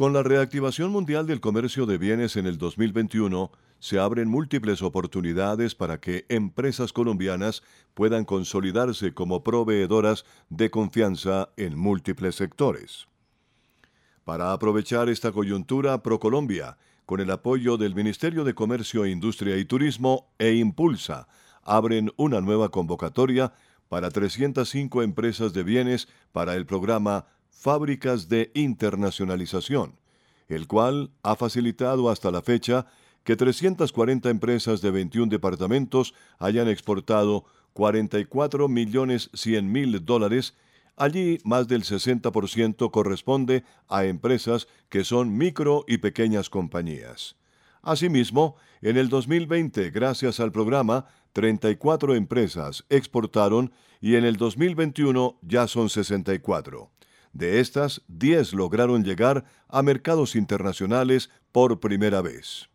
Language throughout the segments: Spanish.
Con la reactivación mundial del comercio de bienes en el 2021, se abren múltiples oportunidades para que empresas colombianas puedan consolidarse como proveedoras de confianza en múltiples sectores. Para aprovechar esta coyuntura, ProColombia, con el apoyo del Ministerio de Comercio, Industria y Turismo e Impulsa, abren una nueva convocatoria para 305 empresas de bienes para el programa Fábricas de Internacionalización, el cual ha facilitado hasta la fecha que 340 empresas de 21 departamentos hayan exportado 44 millones 100 mil dólares. Allí más del 60% corresponde a empresas que son micro y pequeñas compañías. Asimismo, en el 2020, gracias al programa, 34 empresas exportaron y en el 2021 ya son 64. De estas, 10 lograron llegar a mercados internacionales por primera vez.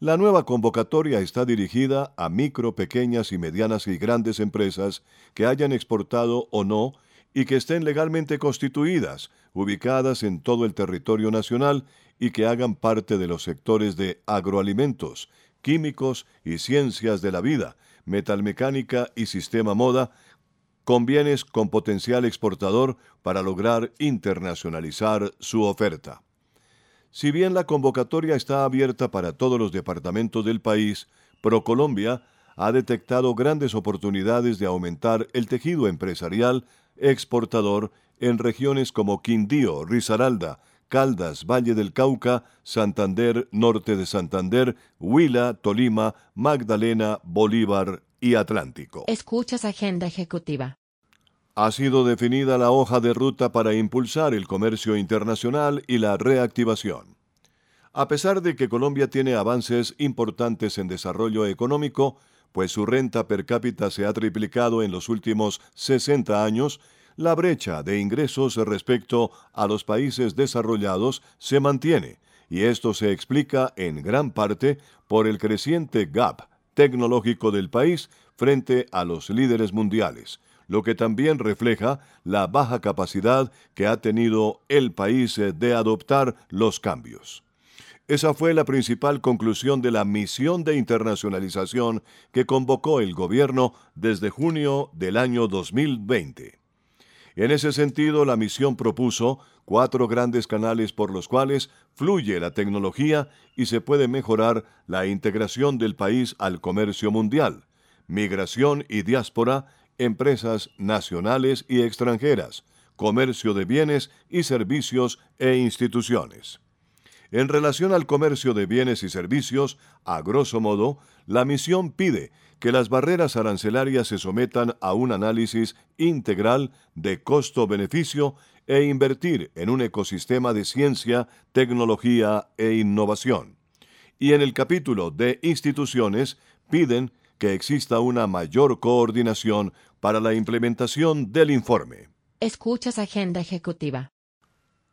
La nueva convocatoria está dirigida a micro, pequeñas y medianas y grandes empresas que hayan exportado o no y que estén legalmente constituidas, ubicadas en todo el territorio nacional y que hagan parte de los sectores de agroalimentos, químicos y ciencias de la vida, metalmecánica y sistema moda, con bienes con potencial exportador para lograr internacionalizar su oferta. Si bien la convocatoria está abierta para todos los departamentos del país, ProColombia ha detectado grandes oportunidades de aumentar el tejido empresarial exportador en regiones como Quindío, Risaralda, Caldas, Valle del Cauca, Santander, Norte de Santander, Huila, Tolima, Magdalena, Bolívar y Atlántico. Escuchas Agenda Ejecutiva. Ha sido definida la hoja de ruta para impulsar el comercio internacional y la reactivación. A pesar de que Colombia tiene avances importantes en desarrollo económico, pues su renta per cápita se ha triplicado en los últimos 60 años, la brecha de ingresos respecto a los países desarrollados se mantiene, y esto se explica en gran parte por el creciente gap tecnológico del país frente a los líderes mundiales, lo que también refleja la baja capacidad que ha tenido el país de adoptar los cambios. Esa fue la principal conclusión de la misión de internacionalización que convocó el gobierno desde junio del año 2020. En ese sentido, la misión propuso cuatro grandes canales por los cuales fluye la tecnología y se puede mejorar la integración del país al comercio mundial, migración y diáspora, empresas nacionales y extranjeras, comercio de bienes y servicios e instituciones. En relación al comercio de bienes y servicios, a grosso modo, la misión pide que las barreras arancelarias se sometan a un análisis integral de costo-beneficio e invertir en un ecosistema de ciencia, tecnología e innovación. Y en el capítulo de instituciones piden que exista una mayor coordinación para la implementación del informe. Escuchas Agenda Ejecutiva.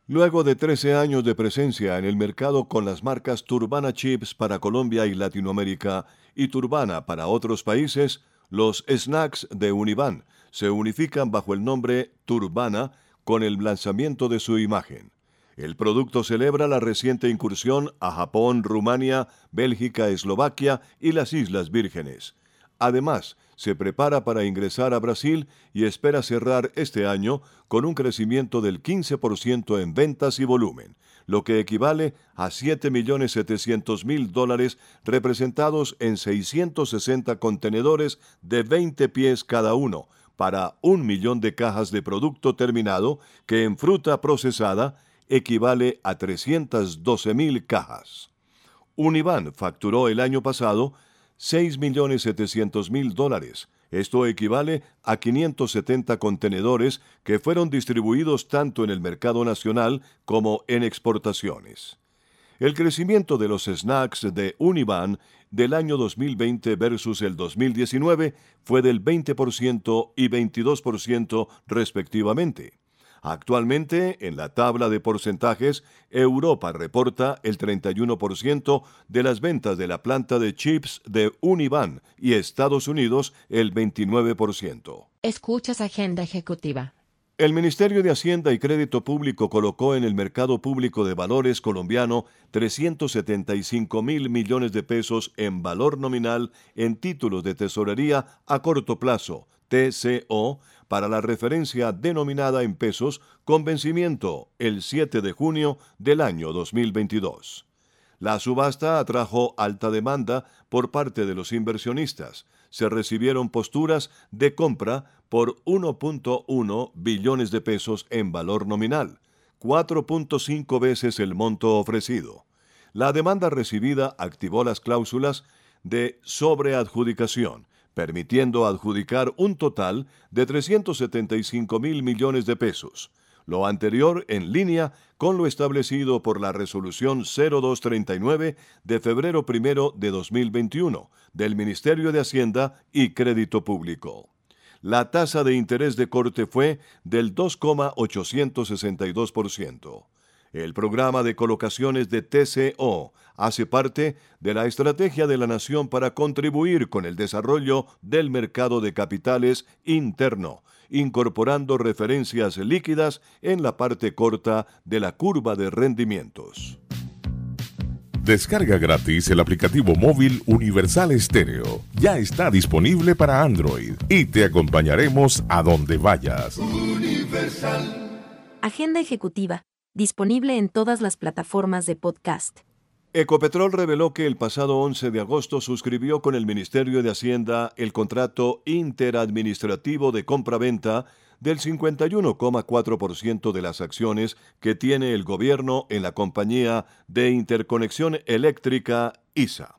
Luego de 13 años de presencia en el mercado con las marcas Turbana Chips para Colombia y Latinoamérica y Turbana para otros países, los snacks de Univan se unifican bajo el nombre Turbana con el lanzamiento de su imagen. El producto celebra la reciente incursión a Japón, Rumania, Bélgica, Eslovaquia y las Islas Vírgenes. Además, se prepara para ingresar a Brasil y espera cerrar este año con un crecimiento del 15% en ventas y volumen, lo que equivale a 7.700.000 dólares representados en 660 contenedores de 20 pies cada uno, para un millón de cajas de producto terminado que en fruta procesada equivale a 312.000 cajas. Univan facturó el año pasado 6.700.000 dólares. Esto equivale a 570 contenedores que fueron distribuidos tanto en el mercado nacional como en exportaciones. El crecimiento de los snacks de Univan del año 2020 versus el 2019 fue del 20% y 22% respectivamente. Actualmente, en la tabla de porcentajes, Europa reporta el 31% de las ventas de la planta de chips de Univan y Estados Unidos el 29%. Escuchas Agenda Ejecutiva. El Ministerio de Hacienda y Crédito Público colocó en el mercado público de valores colombiano 375 mil millones de pesos en valor nominal en títulos de tesorería a corto plazo, TCO, para la referencia denominada en pesos con vencimiento el 7 de junio del año 2022. La subasta atrajo alta demanda por parte de los inversionistas. Se recibieron posturas de compra por 1.1 billones de pesos en valor nominal, 4.5 veces el monto ofrecido. La demanda recibida activó las cláusulas de sobreadjudicación, permitiendo adjudicar un total de 375 mil millones de pesos, lo anterior en línea con lo establecido por la resolución 0239 de febrero primero de 2021 del Ministerio de Hacienda y Crédito Público. La tasa de interés de corte fue del 2,862%. El programa de colocaciones de TCO hace parte de la estrategia de la Nación para contribuir con el desarrollo del mercado de capitales interno, incorporando referencias líquidas en la parte corta de la curva de rendimientos. Descarga gratis el aplicativo móvil Universal Estéreo. Ya está disponible para Android y te acompañaremos a donde vayas. Agenda ejecutiva disponible en todas las plataformas de podcast. Ecopetrol reveló que el pasado 11 de agosto suscribió con el Ministerio de Hacienda el contrato interadministrativo de compra-venta del 51,4% de las acciones que tiene el gobierno en la compañía de interconexión eléctrica ISA.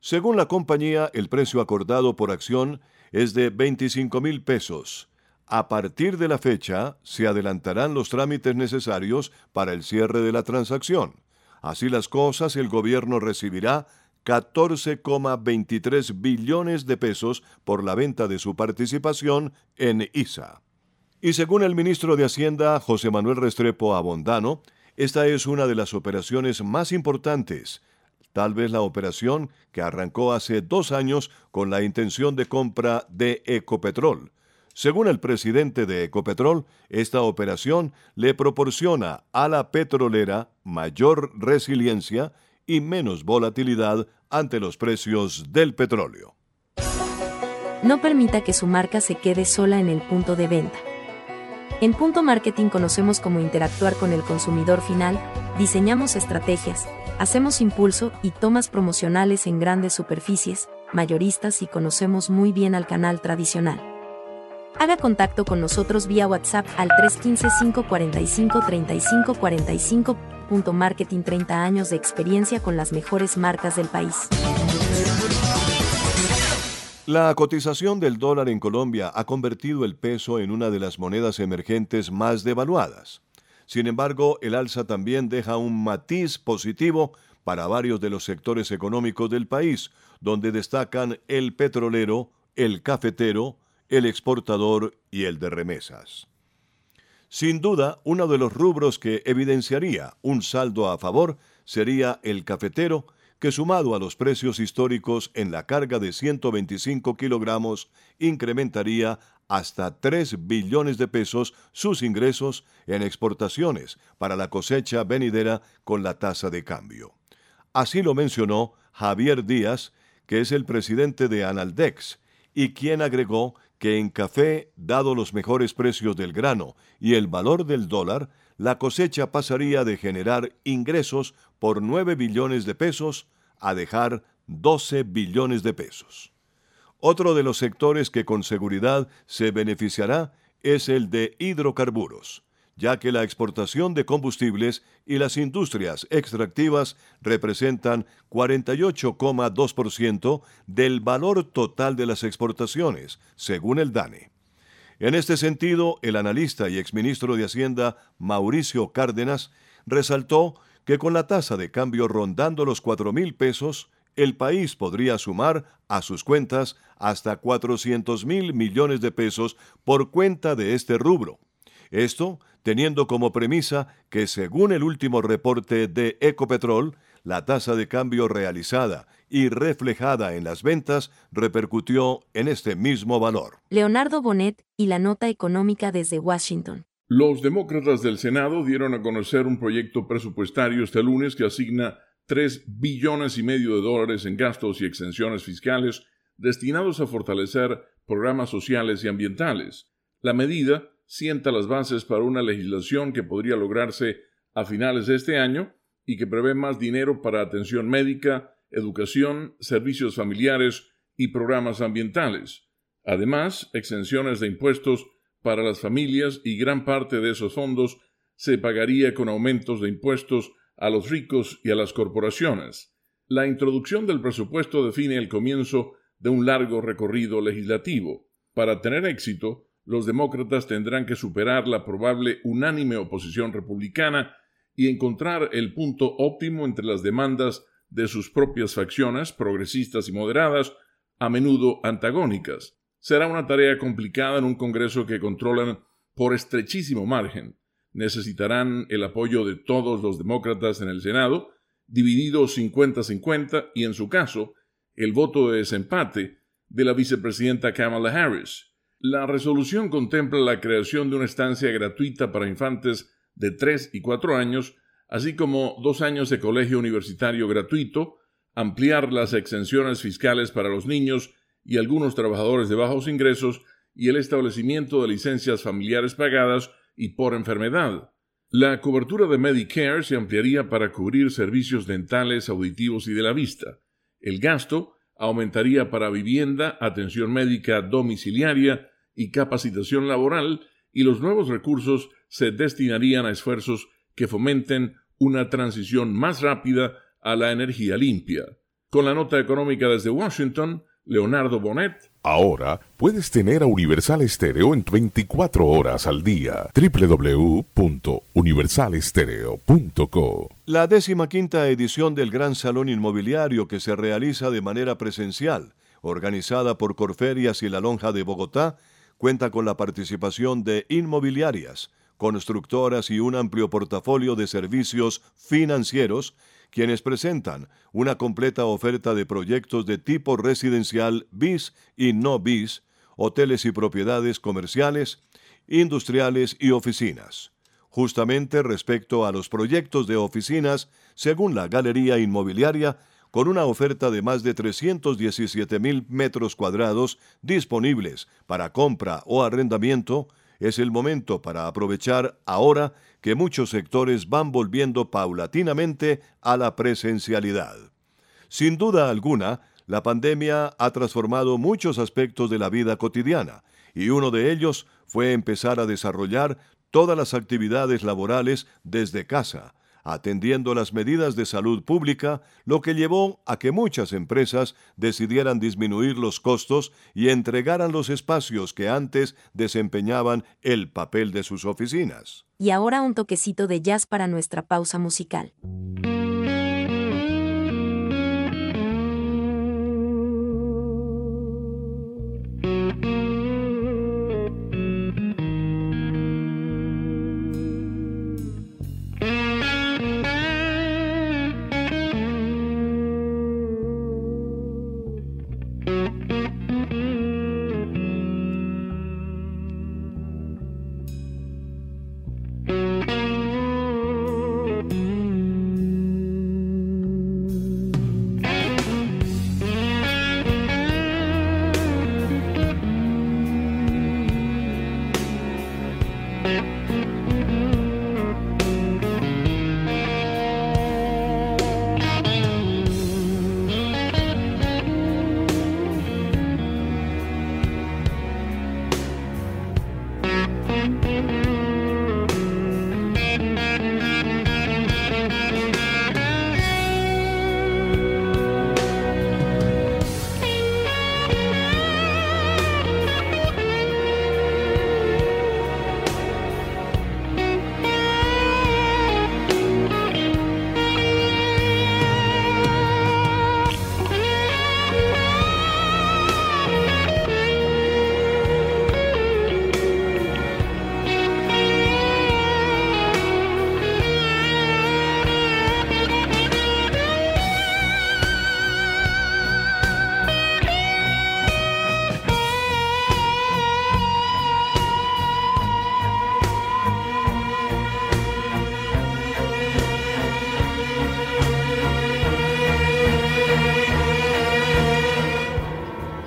Según la compañía, el precio acordado por acción es de 25 mil pesos a partir de la fecha, se adelantarán los trámites necesarios para el cierre de la transacción. Así las cosas, el gobierno recibirá 14,23 billones de pesos por la venta de su participación en ISA. Y según el ministro de Hacienda, José Manuel Restrepo Abondano, esta es una de las operaciones más importantes, tal vez la operación que arrancó hace dos años con la intención de compra de Ecopetrol según el presidente de Ecopetrol, esta operación le proporciona a la petrolera mayor resiliencia y menos volatilidad ante los precios del petróleo. No permita que su marca se quede sola en el punto de venta. En Punto Marketing conocemos cómo interactuar con el consumidor final, diseñamos estrategias, hacemos impulso y tomas promocionales en grandes superficies, mayoristas y conocemos muy bien al canal tradicional. Haga contacto con nosotros vía WhatsApp al 315-545-3545. Marketing 30 años de experiencia con las mejores marcas del país. La cotización del dólar en Colombia ha convertido el peso en una de las monedas emergentes más devaluadas. Sin embargo, el alza también deja un matiz positivo para varios de los sectores económicos del país, donde destacan el petrolero, el cafetero, el exportador y el de remesas. Sin duda, uno de los rubros que evidenciaría un saldo a favor sería el cafetero, que sumado a los precios históricos en la carga de 125 kilogramos, incrementaría hasta 3 billones de pesos sus ingresos en exportaciones para la cosecha venidera con la tasa de cambio. Así lo mencionó Javier Díaz, que es el presidente de Analdex, y quien agregó que en café, dado los mejores precios del grano y el valor del dólar, la cosecha pasaría de generar ingresos por 9 billones de pesos a dejar 12 billones de pesos. Otro de los sectores que con seguridad se beneficiará es el de hidrocarburos ya que la exportación de combustibles y las industrias extractivas representan 48,2% del valor total de las exportaciones, según el DANE. En este sentido, el analista y exministro de Hacienda Mauricio Cárdenas resaltó que con la tasa de cambio rondando los cuatro mil pesos, el país podría sumar a sus cuentas hasta 400 mil millones de pesos por cuenta de este rubro. Esto teniendo como premisa que según el último reporte de Ecopetrol, la tasa de cambio realizada y reflejada en las ventas repercutió en este mismo valor. Leonardo Bonet y la nota económica desde Washington. Los demócratas del Senado dieron a conocer un proyecto presupuestario este lunes que asigna 3 billones y medio de dólares en gastos y exenciones fiscales destinados a fortalecer programas sociales y ambientales. La medida sienta las bases para una legislación que podría lograrse a finales de este año y que prevé más dinero para atención médica, educación, servicios familiares y programas ambientales. Además, exenciones de impuestos para las familias y gran parte de esos fondos se pagaría con aumentos de impuestos a los ricos y a las corporaciones. La introducción del presupuesto define el comienzo de un largo recorrido legislativo. Para tener éxito, los demócratas tendrán que superar la probable unánime oposición republicana y encontrar el punto óptimo entre las demandas de sus propias facciones, progresistas y moderadas, a menudo antagónicas. Será una tarea complicada en un Congreso que controlan por estrechísimo margen. Necesitarán el apoyo de todos los demócratas en el Senado, dividido 50-50, y en su caso, el voto de desempate de la vicepresidenta Kamala Harris. La resolución contempla la creación de una estancia gratuita para infantes de 3 y 4 años, así como dos años de colegio universitario gratuito, ampliar las exenciones fiscales para los niños y algunos trabajadores de bajos ingresos y el establecimiento de licencias familiares pagadas y por enfermedad. La cobertura de Medicare se ampliaría para cubrir servicios dentales, auditivos y de la vista. El gasto aumentaría para vivienda, atención médica domiciliaria y capacitación laboral y los nuevos recursos se destinarían a esfuerzos que fomenten una transición más rápida a la energía limpia. Con la nota económica desde Washington, Leonardo Bonet. Ahora puedes tener a Universal Estéreo en 24 horas al día. www.universalestereo.co La décima quinta edición del Gran Salón Inmobiliario que se realiza de manera presencial, organizada por Corferias y la Lonja de Bogotá, cuenta con la participación de inmobiliarias, constructoras y un amplio portafolio de servicios financieros, quienes presentan una completa oferta de proyectos de tipo residencial bis y no bis, hoteles y propiedades comerciales, industriales y oficinas. Justamente respecto a los proyectos de oficinas, según la Galería Inmobiliaria, con una oferta de más de 317 mil metros cuadrados disponibles para compra o arrendamiento, es el momento para aprovechar ahora que muchos sectores van volviendo paulatinamente a la presencialidad. Sin duda alguna, la pandemia ha transformado muchos aspectos de la vida cotidiana, y uno de ellos fue empezar a desarrollar todas las actividades laborales desde casa, atendiendo las medidas de salud pública, lo que llevó a que muchas empresas decidieran disminuir los costos y entregaran los espacios que antes desempeñaban el papel de sus oficinas. Y ahora un toquecito de jazz para nuestra pausa musical.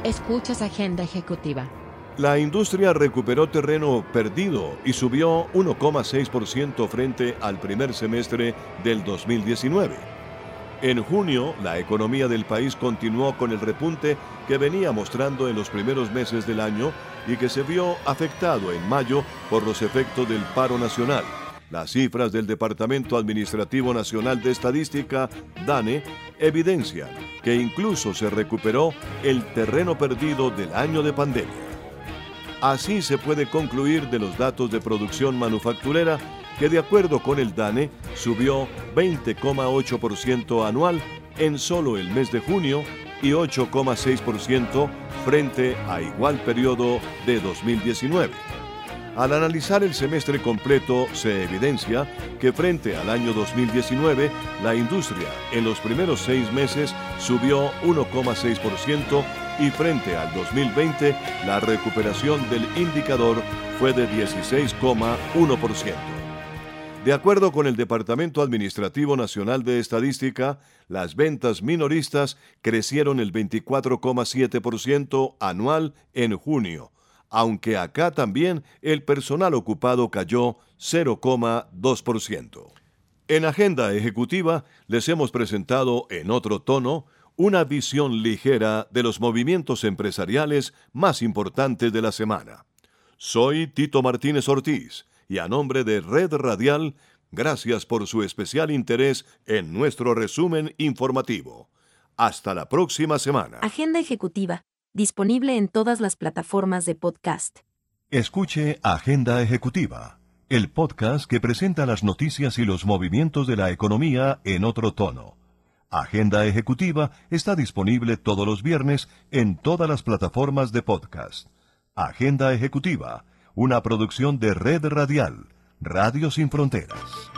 Escuchas Agenda Ejecutiva. La industria recuperó terreno perdido y subió 1,6% frente al primer semestre del 2019. En junio, la economía del país continuó con el repunte que venía mostrando en los primeros meses del año y que se vio afectado en mayo por los efectos del paro nacional. Las cifras del Departamento Administrativo Nacional de Estadística, DANE, evidencian que incluso se recuperó el terreno perdido del año de pandemia. Así se puede concluir de los datos de producción manufacturera que de acuerdo con el DANE subió 20,8% anual en solo el mes de junio y 8,6% frente a igual periodo de 2019. Al analizar el semestre completo se evidencia que frente al año 2019 la industria en los primeros seis meses subió 1,6% y frente al 2020 la recuperación del indicador fue de 16,1%. De acuerdo con el Departamento Administrativo Nacional de Estadística, las ventas minoristas crecieron el 24,7% anual en junio, aunque acá también el personal ocupado cayó 0,2%. En Agenda Ejecutiva les hemos presentado en otro tono una visión ligera de los movimientos empresariales más importantes de la semana. Soy Tito Martínez Ortiz y a nombre de Red Radial, gracias por su especial interés en nuestro resumen informativo. Hasta la próxima semana. Agenda Ejecutiva, disponible en todas las plataformas de podcast. Escuche Agenda Ejecutiva, el podcast que presenta las noticias y los movimientos de la economía en otro tono Agenda Ejecutiva está disponible todos los viernes en todas las plataformas de podcast. Agenda Ejecutiva, una producción de Red Radial, Radio Sin Fronteras.